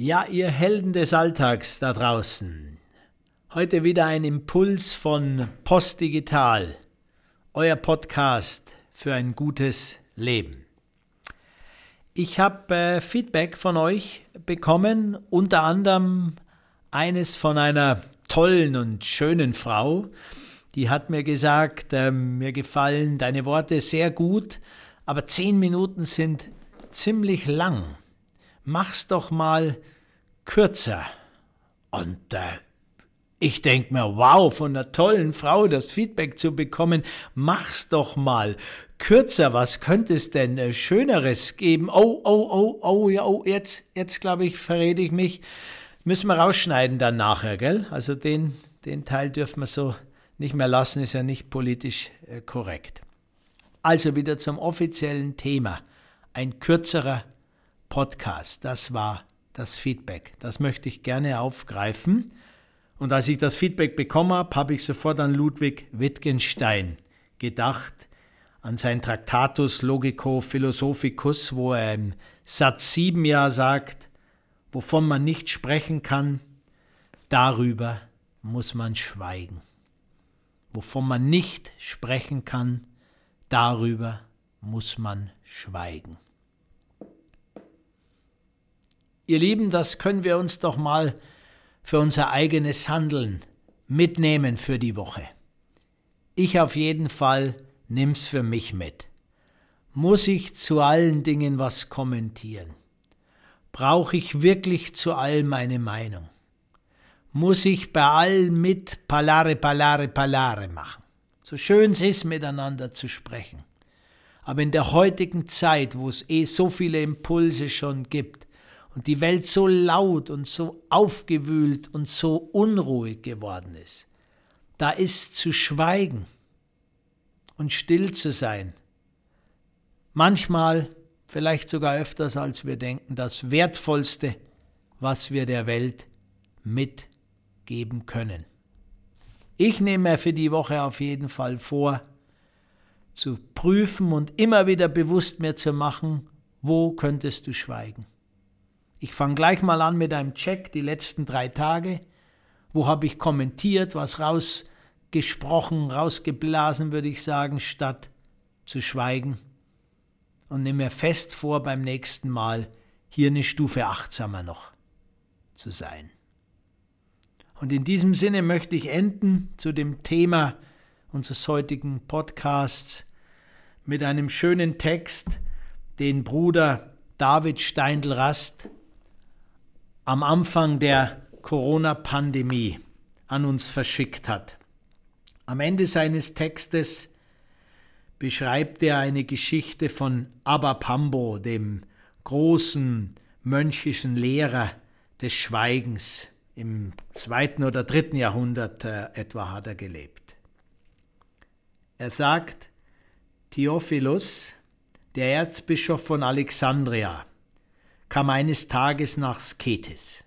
Ja, ihr Helden des Alltags da draußen. Heute wieder ein Impuls von Postdigital, euer Podcast für ein gutes Leben. Ich habe äh, Feedback von euch bekommen, unter anderem eines von einer tollen und schönen Frau. Die hat mir gesagt, äh, mir gefallen deine Worte sehr gut, aber zehn Minuten sind ziemlich lang mach's doch mal kürzer. Und äh, ich denke mir, wow, von einer tollen Frau das Feedback zu bekommen, mach's doch mal kürzer. Was könnte es denn äh, Schöneres geben? Oh, oh, oh, oh, ja, oh, jetzt, jetzt glaube ich, verrede ich mich. Müssen wir rausschneiden dann nachher, gell? Also den, den Teil dürfen wir so nicht mehr lassen, ist ja nicht politisch äh, korrekt. Also wieder zum offiziellen Thema. Ein kürzerer Podcast. Das war das Feedback. Das möchte ich gerne aufgreifen. Und als ich das Feedback bekommen habe, habe ich sofort an Ludwig Wittgenstein gedacht, an sein Traktatus Logico Philosophicus, wo er im Satz 7 ja sagt, wovon man nicht sprechen kann, darüber muss man schweigen. Wovon man nicht sprechen kann, darüber muss man schweigen. Ihr Lieben, das können wir uns doch mal für unser eigenes Handeln mitnehmen für die Woche. Ich auf jeden Fall nimm's für mich mit. Muss ich zu allen Dingen was kommentieren? Brauche ich wirklich zu allem eine Meinung? Muss ich bei allem mit Palare, Palare, Palare machen? So schön es ist, miteinander zu sprechen. Aber in der heutigen Zeit, wo es eh so viele Impulse schon gibt, und die Welt so laut und so aufgewühlt und so unruhig geworden ist, da ist zu schweigen und still zu sein. Manchmal, vielleicht sogar öfters als wir denken, das Wertvollste, was wir der Welt mitgeben können. Ich nehme mir für die Woche auf jeden Fall vor, zu prüfen und immer wieder bewusst mir zu machen, wo könntest du schweigen. Ich fange gleich mal an mit einem Check, die letzten drei Tage. Wo habe ich kommentiert, was rausgesprochen, rausgeblasen, würde ich sagen, statt zu schweigen. Und nehme mir fest vor, beim nächsten Mal hier eine Stufe achtsamer noch zu sein. Und in diesem Sinne möchte ich enden zu dem Thema unseres heutigen Podcasts mit einem schönen Text, den Bruder David Steindl-Rast am Anfang der Corona-Pandemie an uns verschickt hat. Am Ende seines Textes beschreibt er eine Geschichte von Abba Pambo, dem großen mönchischen Lehrer des Schweigens. Im zweiten oder dritten Jahrhundert äh, etwa hat er gelebt. Er sagt, Theophilus, der Erzbischof von Alexandria, kam eines Tages nach Sketis.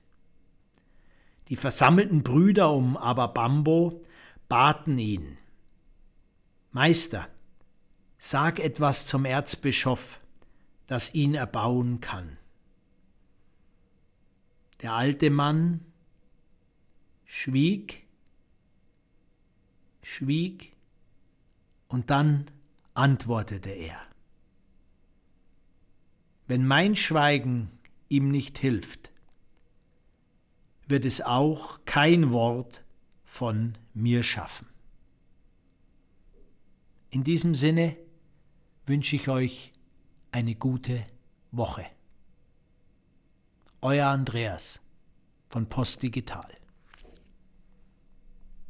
Die versammelten Brüder um Ababambo baten ihn, Meister, sag etwas zum Erzbischof, das ihn erbauen kann. Der alte Mann schwieg, schwieg und dann antwortete er. Wenn mein Schweigen ihm nicht hilft, wird es auch kein Wort von mir schaffen. In diesem Sinne wünsche ich euch eine gute Woche. Euer Andreas von Post Digital.